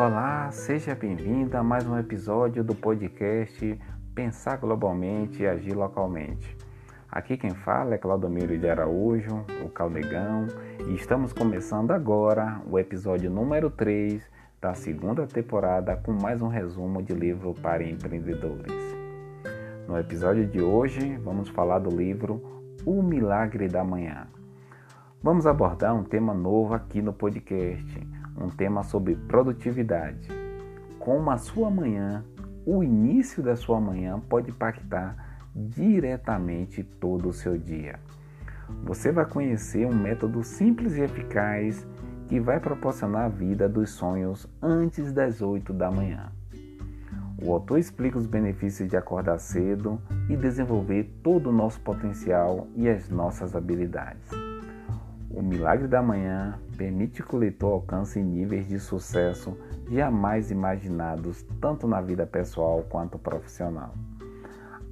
Olá, seja bem-vindo a mais um episódio do podcast Pensar Globalmente e Agir Localmente. Aqui quem fala é Claudomiro de Araújo, o Caldegão, e estamos começando agora o episódio número 3 da segunda temporada com mais um resumo de livro para empreendedores. No episódio de hoje, vamos falar do livro O Milagre da Manhã. Vamos abordar um tema novo aqui no podcast um tema sobre produtividade. Como a sua manhã, o início da sua manhã pode impactar diretamente todo o seu dia. Você vai conhecer um método simples e eficaz que vai proporcionar a vida dos sonhos antes das 8 da manhã. O autor explica os benefícios de acordar cedo e desenvolver todo o nosso potencial e as nossas habilidades. O milagre da manhã permite que o leitor alcance níveis de sucesso jamais imaginados, tanto na vida pessoal quanto profissional.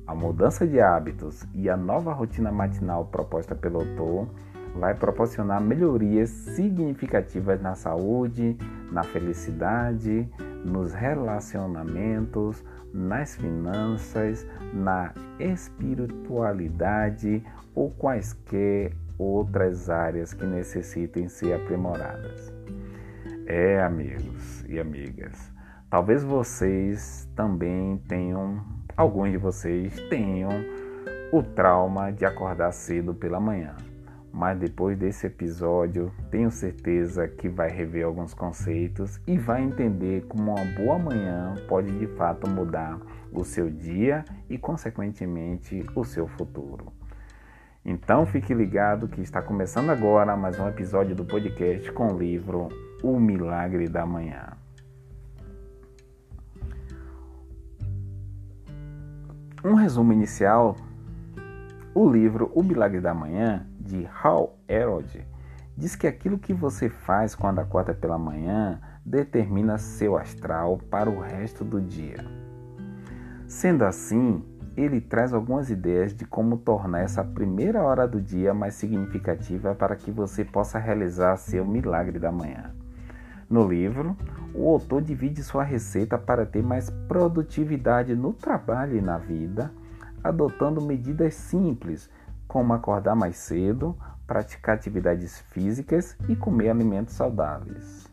A mudança de hábitos e a nova rotina matinal proposta pelo autor vai proporcionar melhorias significativas na saúde, na felicidade, nos relacionamentos, nas finanças, na espiritualidade ou quaisquer outras áreas que necessitem ser aprimoradas. É, amigos e amigas, talvez vocês também tenham, alguns de vocês tenham o trauma de acordar cedo pela manhã. Mas depois desse episódio, tenho certeza que vai rever alguns conceitos e vai entender como uma boa manhã pode de fato mudar o seu dia e, consequentemente, o seu futuro. Então fique ligado que está começando agora mais um episódio do podcast com o livro O Milagre da Manhã. Um resumo inicial: o livro O Milagre da Manhã, de Hal Elrod, diz que aquilo que você faz quando acorda pela manhã determina seu astral para o resto do dia. Sendo assim, ele traz algumas ideias de como tornar essa primeira hora do dia mais significativa para que você possa realizar seu milagre da manhã. No livro, o autor divide sua receita para ter mais produtividade no trabalho e na vida, adotando medidas simples, como acordar mais cedo, praticar atividades físicas e comer alimentos saudáveis.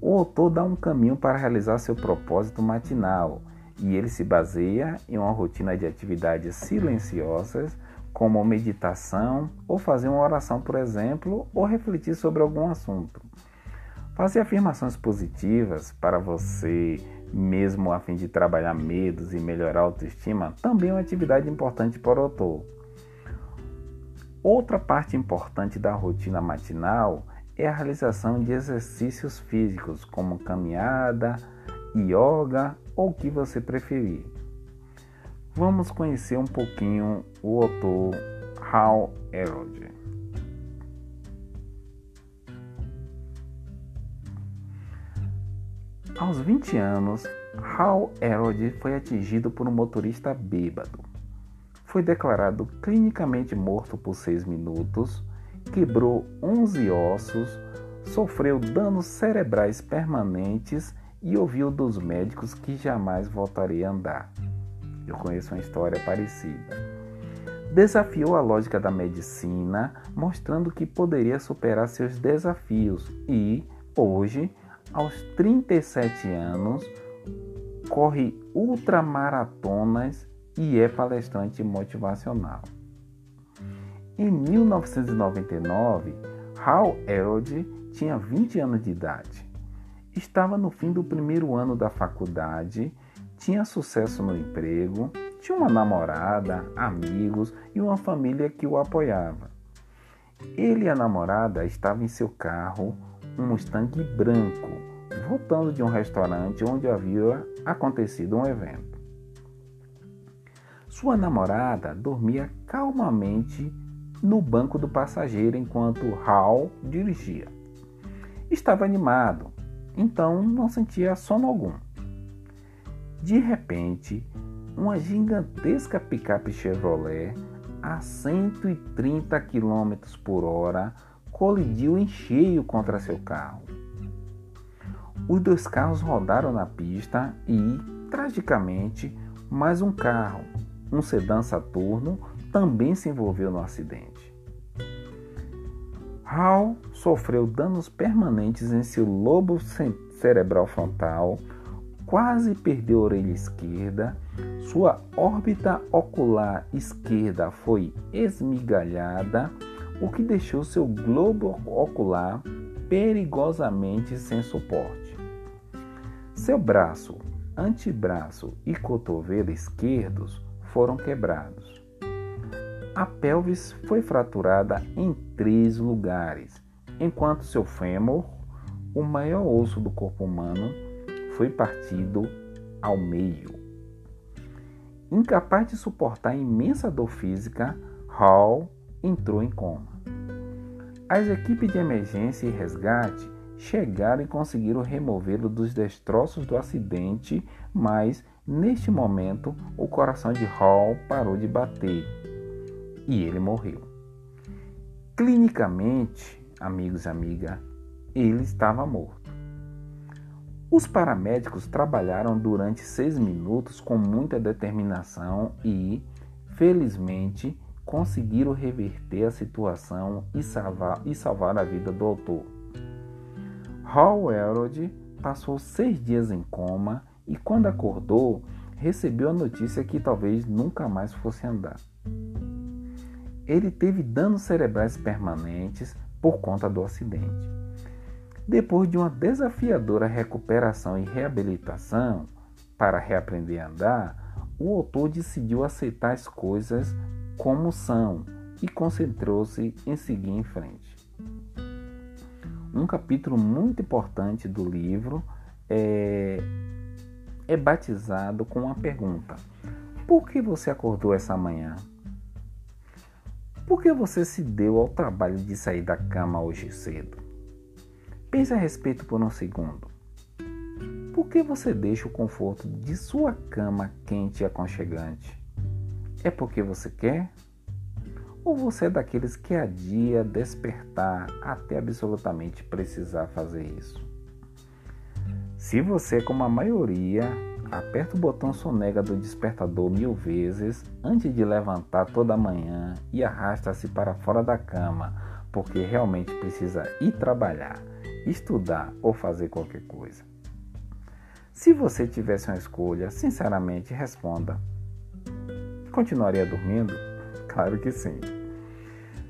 O autor dá um caminho para realizar seu propósito matinal e ele se baseia em uma rotina de atividades silenciosas, como meditação ou fazer uma oração, por exemplo, ou refletir sobre algum assunto. Fazer afirmações positivas para você, mesmo a fim de trabalhar medos e melhorar a autoestima, também é uma atividade importante para o autor. Outra parte importante da rotina matinal é a realização de exercícios físicos, como caminhada, yoga ou o que você preferir. Vamos conhecer um pouquinho o autor Hal Elrod. Aos 20 anos, Hal Elrod foi atingido por um motorista bêbado. Foi declarado clinicamente morto por 6 minutos, quebrou 11 ossos, sofreu danos cerebrais permanentes e ouviu dos médicos que jamais voltaria a andar. Eu conheço uma história parecida. Desafiou a lógica da medicina, mostrando que poderia superar seus desafios e, hoje, aos 37 anos, corre ultramaratonas e é palestrante motivacional. Em 1999, Hal Elrod tinha 20 anos de idade. Estava no fim do primeiro ano da faculdade, tinha sucesso no emprego, tinha uma namorada, amigos e uma família que o apoiava. Ele e a namorada estavam em seu carro, um Mustang branco, voltando de um restaurante onde havia acontecido um evento. Sua namorada dormia calmamente no banco do passageiro enquanto Hal dirigia. Estava animado, então não sentia sono algum. De repente, uma gigantesca picape Chevrolet a 130 km por hora colidiu em cheio contra seu carro. Os dois carros rodaram na pista e, tragicamente, mais um carro, um sedã Saturno, também se envolveu no acidente. Hall sofreu danos permanentes em seu lobo cerebral frontal, quase perdeu a orelha esquerda, sua órbita ocular esquerda foi esmigalhada, o que deixou seu globo ocular perigosamente sem suporte. Seu braço, antebraço e cotovelo esquerdos foram quebrados. A pelvis foi fraturada em três lugares, enquanto seu fêmur, o maior osso do corpo humano, foi partido ao meio. Incapaz de suportar a imensa dor física, Hall entrou em coma. As equipes de emergência e resgate chegaram e conseguiram removê-lo dos destroços do acidente, mas neste momento o coração de Hall parou de bater e ele morreu. Clinicamente, amigos e amigas, ele estava morto. Os paramédicos trabalharam durante seis minutos com muita determinação e, felizmente, conseguiram reverter a situação e salvar, e salvar a vida do autor. Hall Elrod passou seis dias em coma e, quando acordou, recebeu a notícia que talvez nunca mais fosse andar. Ele teve danos cerebrais permanentes por conta do acidente. Depois de uma desafiadora recuperação e reabilitação para reaprender a andar, o autor decidiu aceitar as coisas como são e concentrou-se em seguir em frente. Um capítulo muito importante do livro é, é batizado com uma pergunta: Por que você acordou essa manhã? Por que você se deu ao trabalho de sair da cama hoje cedo? Pense a respeito por um segundo. Por que você deixa o conforto de sua cama quente e aconchegante? É porque você quer? Ou você é daqueles que adia despertar até absolutamente precisar fazer isso? Se você, como a maioria, aperta o botão sonega do despertador mil vezes antes de levantar toda manhã e arrasta-se para fora da cama porque realmente precisa ir trabalhar, estudar ou fazer qualquer coisa. Se você tivesse uma escolha, sinceramente responda: Continuaria dormindo? Claro que sim.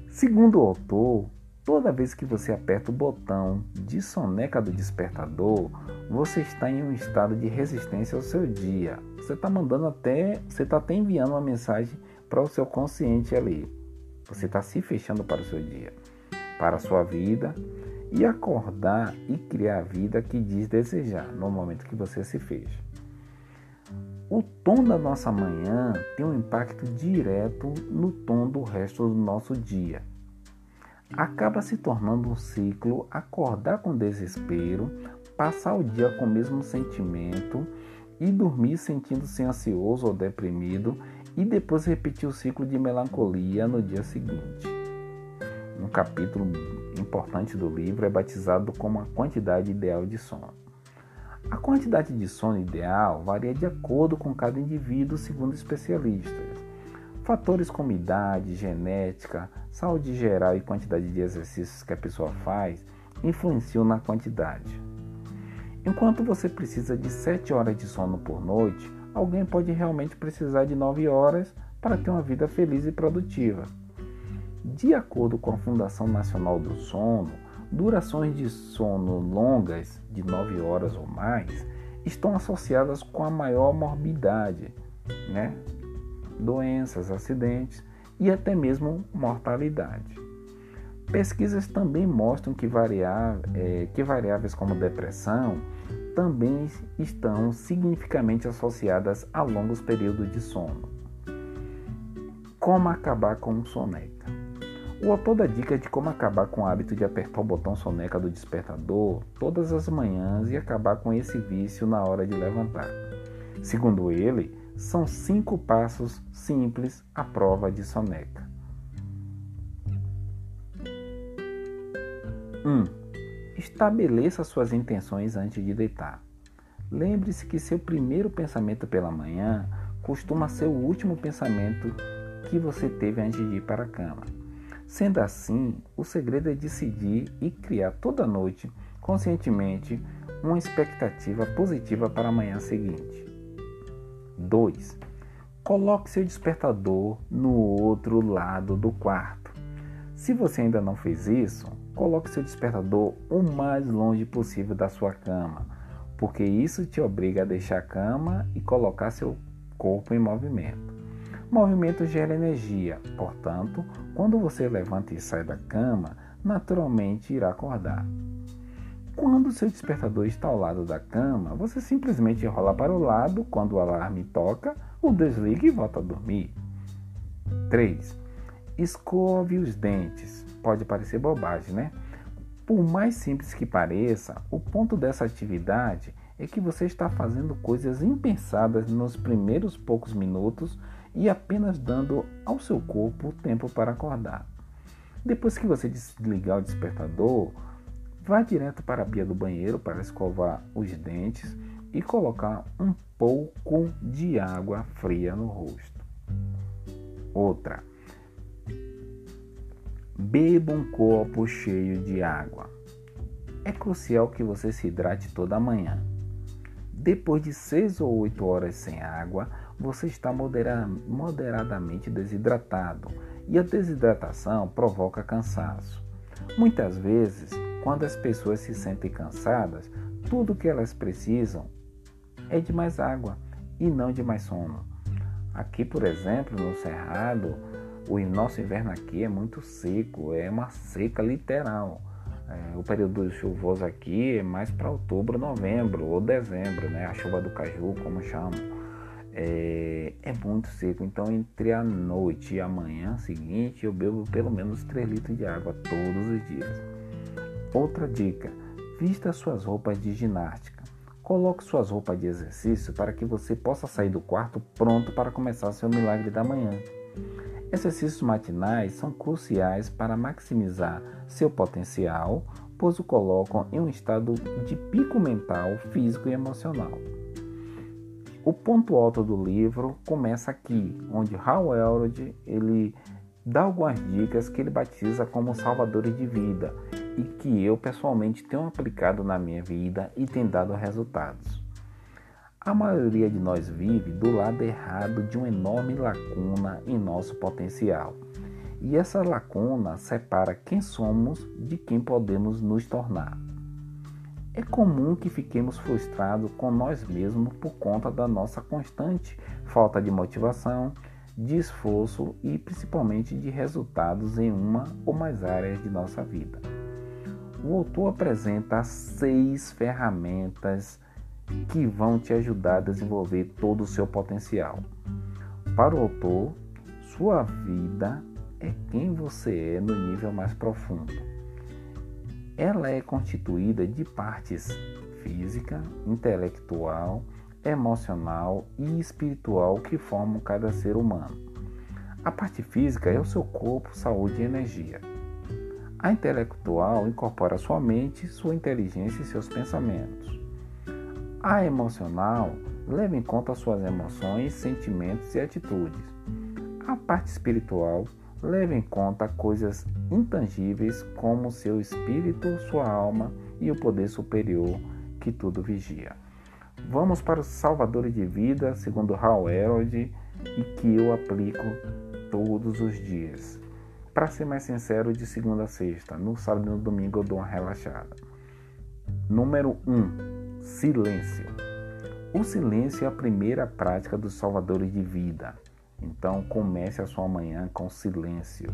Segundo o autor, toda vez que você aperta o botão de soneca do despertador, você está em um estado de resistência ao seu dia. Você está mandando até, você está até enviando uma mensagem para o seu consciente ali. Você está se fechando para o seu dia, para a sua vida e acordar e criar a vida que diz desejar no momento que você se fecha. O tom da nossa manhã tem um impacto direto no tom do resto do nosso dia. Acaba se tornando um ciclo acordar com desespero, passar o dia com o mesmo sentimento e dormir sentindo-se ansioso ou deprimido e depois repetir o ciclo de melancolia no dia seguinte. Um capítulo importante do livro é batizado como a quantidade ideal de sono. A quantidade de sono ideal varia de acordo com cada indivíduo, segundo especialistas. Fatores como idade, genética, saúde geral e quantidade de exercícios que a pessoa faz influenciam na quantidade. Enquanto você precisa de 7 horas de sono por noite, alguém pode realmente precisar de 9 horas para ter uma vida feliz e produtiva. De acordo com a Fundação Nacional do Sono, Durações de sono longas, de 9 horas ou mais, estão associadas com a maior morbidade, né? doenças, acidentes e até mesmo mortalidade. Pesquisas também mostram que, é, que variáveis como depressão também estão significativamente associadas a longos períodos de sono. Como acabar com soneca? O autor dá dica de como acabar com o hábito de apertar o botão soneca do despertador todas as manhãs e acabar com esse vício na hora de levantar. Segundo ele, são cinco passos simples à prova de soneca. 1. Um, Estabeleça suas intenções antes de deitar. Lembre-se que seu primeiro pensamento pela manhã costuma ser o último pensamento que você teve antes de ir para a cama. Sendo assim, o segredo é decidir e criar toda noite, conscientemente, uma expectativa positiva para a manhã seguinte. 2. Coloque seu despertador no outro lado do quarto. Se você ainda não fez isso, coloque seu despertador o mais longe possível da sua cama, porque isso te obriga a deixar a cama e colocar seu corpo em movimento. Movimento gera energia, portanto, quando você levanta e sai da cama, naturalmente irá acordar. Quando seu despertador está ao lado da cama, você simplesmente rola para o lado quando o alarme toca, o desliga e volta a dormir. 3. Escove os dentes. Pode parecer bobagem, né? Por mais simples que pareça, o ponto dessa atividade é que você está fazendo coisas impensadas nos primeiros poucos minutos e apenas dando ao seu corpo tempo para acordar. Depois que você desligar o despertador, vá direto para a pia do banheiro para escovar os dentes e colocar um pouco de água fria no rosto. Outra. Beba um copo cheio de água. É crucial que você se hidrate toda manhã. Depois de 6 ou 8 horas sem água, você está moderadamente desidratado e a desidratação provoca cansaço. Muitas vezes, quando as pessoas se sentem cansadas, tudo que elas precisam é de mais água e não de mais sono. Aqui, por exemplo, no Cerrado, o nosso inverno aqui é muito seco, é uma seca literal. É, o período chuvoso aqui é mais para outubro, novembro ou dezembro, né? A chuva do caju, como chamam. É, é, muito seco, então entre a noite e a manhã seguinte eu bebo pelo menos 3 litros de água todos os dias. Outra dica: vista suas roupas de ginástica. Coloque suas roupas de exercício para que você possa sair do quarto pronto para começar seu milagre da manhã. Exercícios matinais são cruciais para maximizar seu potencial, pois o colocam em um estado de pico mental, físico e emocional. O ponto alto do livro começa aqui, onde Hal Elrod ele dá algumas dicas que ele batiza como salvadores de vida e que eu pessoalmente tenho aplicado na minha vida e tem dado resultados. A maioria de nós vive do lado errado de uma enorme lacuna em nosso potencial. E essa lacuna separa quem somos de quem podemos nos tornar. É comum que fiquemos frustrados com nós mesmos por conta da nossa constante falta de motivação, de esforço e principalmente de resultados em uma ou mais áreas de nossa vida. O autor apresenta seis ferramentas que vão te ajudar a desenvolver todo o seu potencial. Para o autor, sua vida é quem você é no nível mais profundo. Ela é constituída de partes física, intelectual, emocional e espiritual que formam cada ser humano. A parte física é o seu corpo, saúde e energia. A intelectual incorpora sua mente, sua inteligência e seus pensamentos. A emocional leva em conta suas emoções, sentimentos e atitudes. A parte espiritual leva em conta coisas intangíveis como seu espírito, sua alma e o poder superior que tudo vigia. Vamos para os salvadores de vida, segundo Hal Elrod, e que eu aplico todos os dias. Para ser mais sincero, de segunda a sexta, no sábado e no domingo eu dou uma relaxada. Número 1. Um, Silêncio. O silêncio é a primeira prática dos salvadores de vida. Então comece a sua manhã com silêncio.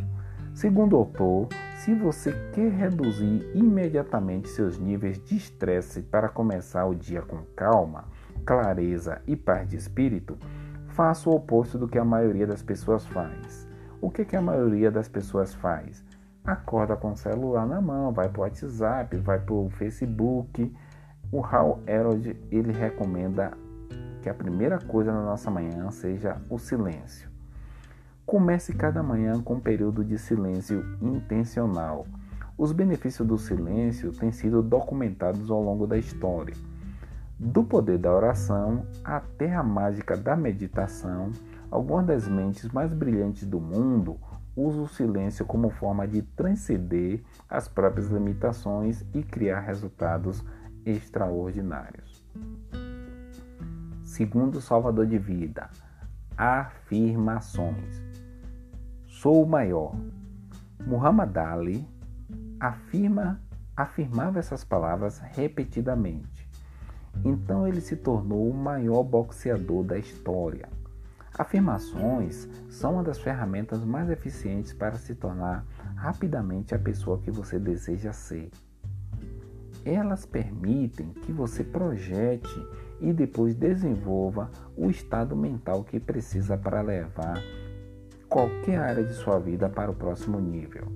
Segundo o autor, se você quer reduzir imediatamente seus níveis de estresse para começar o dia com calma, clareza e paz de espírito, faça o oposto do que a maioria das pessoas faz. O que, que a maioria das pessoas faz? Acorda com o celular na mão, vai para o WhatsApp, vai para o Facebook, o Hal Elrod ele recomenda que a primeira coisa na nossa manhã seja o silêncio. Comece cada manhã com um período de silêncio intencional. Os benefícios do silêncio têm sido documentados ao longo da história. Do poder da oração até a mágica da meditação, algumas das mentes mais brilhantes do mundo usam o silêncio como forma de transcender as próprias limitações e criar resultados extraordinários. Segundo Salvador de Vida, afirmações. Sou o maior. Muhammad Ali afirma, afirmava essas palavras repetidamente. Então ele se tornou o maior boxeador da história. Afirmações são uma das ferramentas mais eficientes para se tornar rapidamente a pessoa que você deseja ser. Elas permitem que você projete e depois desenvolva o estado mental que precisa para levar qualquer área de sua vida para o próximo nível.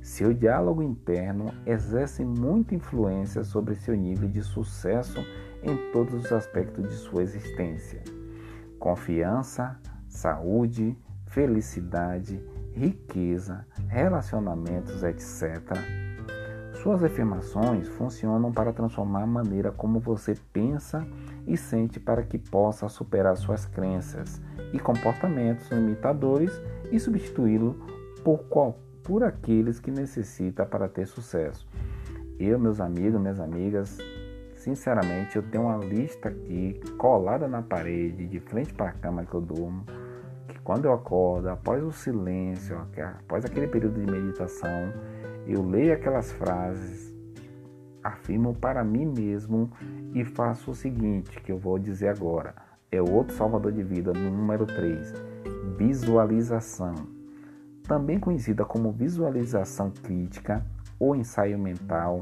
Seu diálogo interno exerce muita influência sobre seu nível de sucesso em todos os aspectos de sua existência: confiança, saúde, felicidade, riqueza, relacionamentos, etc. Suas afirmações funcionam para transformar a maneira como você pensa e sente para que possa superar suas crenças e comportamentos limitadores e substituí-lo por qualquer por aqueles que necessita para ter sucesso. Eu, meus amigos, minhas amigas, sinceramente, eu tenho uma lista aqui colada na parede, de frente para a cama que eu durmo, que quando eu acordo, após o silêncio, após aquele período de meditação, eu leio aquelas frases, afirmo para mim mesmo e faço o seguinte, que eu vou dizer agora. É o outro salvador de vida, número 3, visualização também conhecida como visualização crítica ou ensaio mental,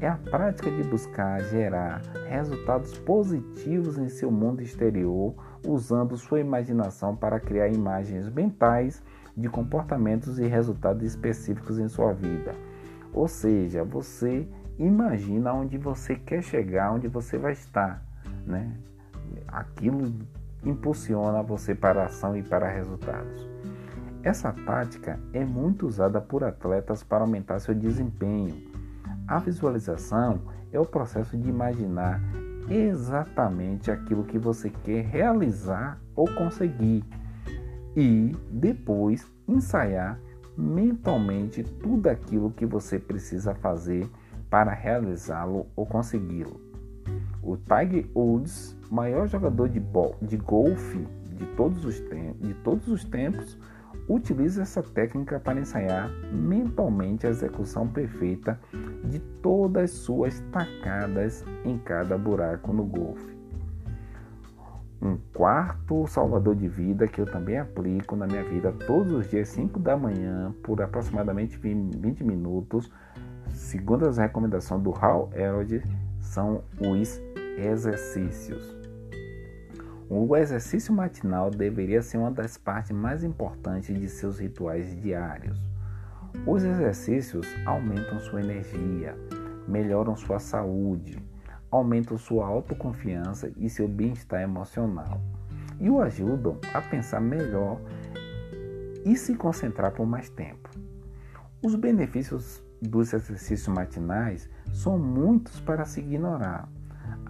é a prática de buscar gerar resultados positivos em seu mundo exterior usando sua imaginação para criar imagens mentais de comportamentos e resultados específicos em sua vida. Ou seja, você imagina onde você quer chegar, onde você vai estar, né? Aquilo impulsiona você para a ação e para resultados. Essa tática é muito usada por atletas para aumentar seu desempenho. A visualização é o processo de imaginar exatamente aquilo que você quer realizar ou conseguir e depois ensaiar mentalmente tudo aquilo que você precisa fazer para realizá-lo ou consegui-lo. O Tiger Woods, maior jogador de, de golfe de todos os, de todos os tempos, Utilize essa técnica para ensaiar mentalmente a execução perfeita de todas suas tacadas em cada buraco no golfe. Um quarto salvador de vida que eu também aplico na minha vida todos os dias, 5 da manhã, por aproximadamente 20 minutos, segundo as recomendações do Hal Elrod, são os exercícios. O exercício matinal deveria ser uma das partes mais importantes de seus rituais diários. Os exercícios aumentam sua energia, melhoram sua saúde, aumentam sua autoconfiança e seu bem-estar emocional e o ajudam a pensar melhor e se concentrar por mais tempo. Os benefícios dos exercícios matinais são muitos para se ignorar.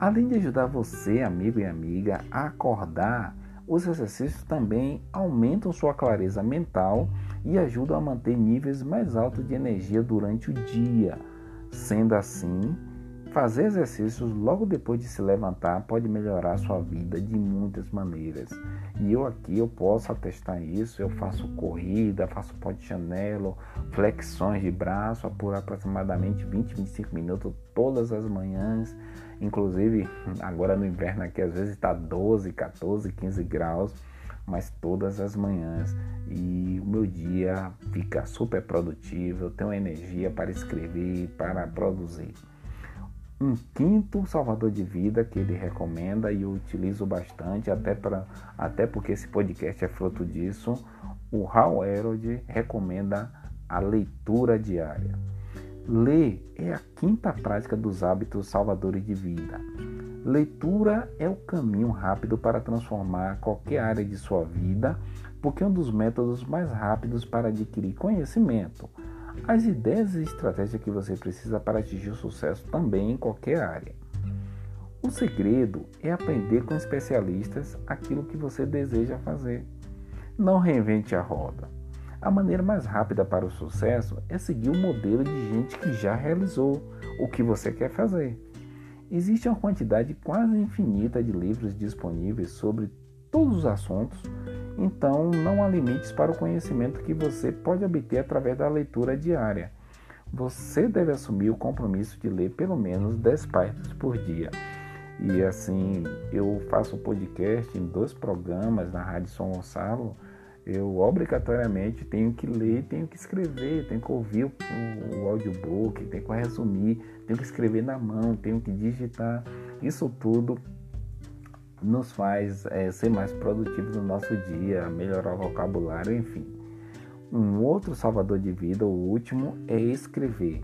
Além de ajudar você, amigo e amiga, a acordar, os exercícios também aumentam sua clareza mental e ajudam a manter níveis mais altos de energia durante o dia. Sendo assim, fazer exercícios logo depois de se levantar pode melhorar sua vida de muitas maneiras. E eu aqui eu posso atestar isso. Eu faço corrida, faço pó de chanelo, flexões de braço por aproximadamente 20, 25 minutos todas as manhãs. Inclusive, agora no inverno aqui às vezes está 12, 14, 15 graus, mas todas as manhãs. E o meu dia fica super produtivo, eu tenho energia para escrever, para produzir. Um quinto salvador de vida que ele recomenda e eu utilizo bastante, até, pra, até porque esse podcast é fruto disso. O Hal Herod recomenda a leitura diária. Ler é a quinta prática dos hábitos salvadores de vida. Leitura é o caminho rápido para transformar qualquer área de sua vida, porque é um dos métodos mais rápidos para adquirir conhecimento. as ideias e estratégias que você precisa para atingir o sucesso também em qualquer área. O segredo é aprender com especialistas aquilo que você deseja fazer. Não reinvente a roda. A maneira mais rápida para o sucesso é seguir o modelo de gente que já realizou o que você quer fazer. Existe uma quantidade quase infinita de livros disponíveis sobre todos os assuntos, então não há limites para o conhecimento que você pode obter através da leitura diária. Você deve assumir o compromisso de ler pelo menos 10 páginas por dia. E assim, eu faço podcast em dois programas na Rádio São Gonçalo. Eu obrigatoriamente tenho que ler, tenho que escrever, tenho que ouvir o, o audiobook, tenho que resumir, tenho que escrever na mão, tenho que digitar. Isso tudo nos faz é, ser mais produtivos no nosso dia, melhorar o vocabulário, enfim. Um outro salvador de vida, o último, é escrever.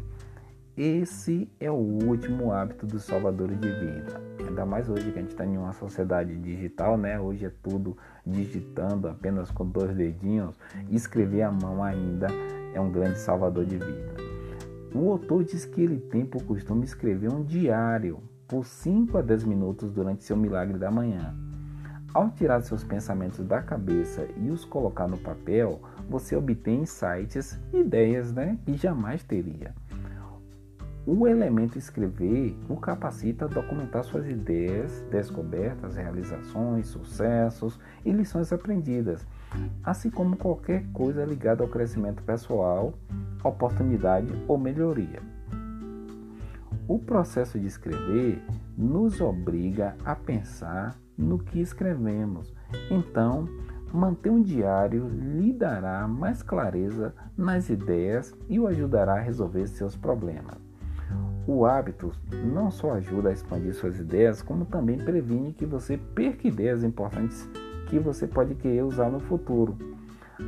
Esse é o último hábito dos salvadores de vida. Ainda mais hoje que a gente está em uma sociedade digital, né? Hoje é tudo digitando apenas com dois dedinhos. Escrever à mão ainda é um grande salvador de vida. O autor diz que ele tem por costume escrever um diário por 5 a 10 minutos durante seu milagre da manhã. Ao tirar seus pensamentos da cabeça e os colocar no papel, você obtém insights, ideias né, que jamais teria. O elemento escrever o capacita a documentar suas ideias, descobertas, realizações, sucessos e lições aprendidas, assim como qualquer coisa ligada ao crescimento pessoal, oportunidade ou melhoria. O processo de escrever nos obriga a pensar no que escrevemos. Então, manter um diário lhe dará mais clareza nas ideias e o ajudará a resolver seus problemas. O hábito não só ajuda a expandir suas ideias, como também previne que você perca ideias importantes que você pode querer usar no futuro.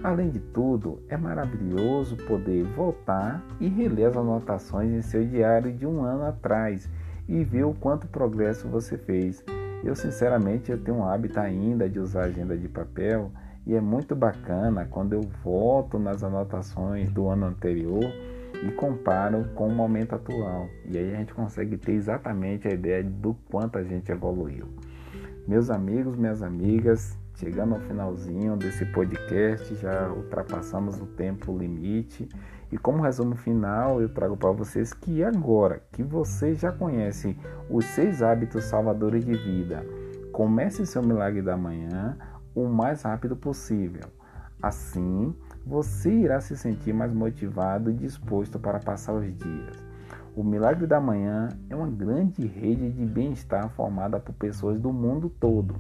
Além de tudo, é maravilhoso poder voltar e reler as anotações em seu diário de um ano atrás e ver o quanto progresso você fez. Eu sinceramente eu tenho um hábito ainda de usar agenda de papel e é muito bacana quando eu volto nas anotações do ano anterior e comparo com o momento atual. E aí a gente consegue ter exatamente a ideia do quanto a gente evoluiu. Meus amigos, minhas amigas, Chegando ao finalzinho desse podcast, já ultrapassamos o tempo limite. E como resumo final, eu trago para vocês que agora que você já conhece os seis hábitos salvadores de vida, comece seu milagre da manhã o mais rápido possível. Assim, você irá se sentir mais motivado e disposto para passar os dias. O Milagre da Manhã é uma grande rede de bem-estar formada por pessoas do mundo todo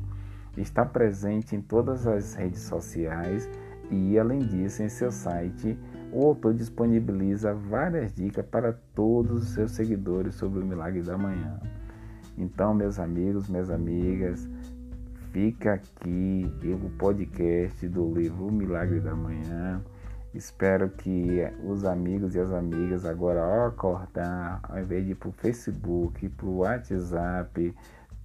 está presente em todas as redes sociais e, além disso, em seu site, o autor disponibiliza várias dicas para todos os seus seguidores sobre o milagre da manhã. Então, meus amigos, minhas amigas, fica aqui o podcast do livro O Milagre da Manhã. Espero que os amigos e as amigas agora ao acordar, ao invés de ir para o Facebook, para o WhatsApp,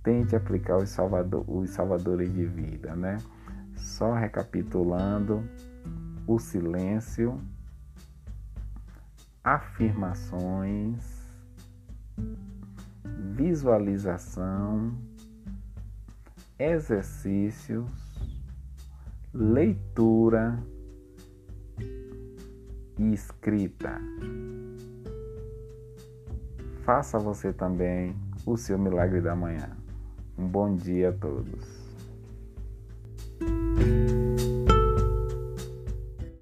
tente aplicar os, salvador, os salvadores de vida, né? Só recapitulando, o silêncio, afirmações, visualização, exercícios, leitura e escrita. Faça você também o seu milagre da manhã. Um bom dia a todos.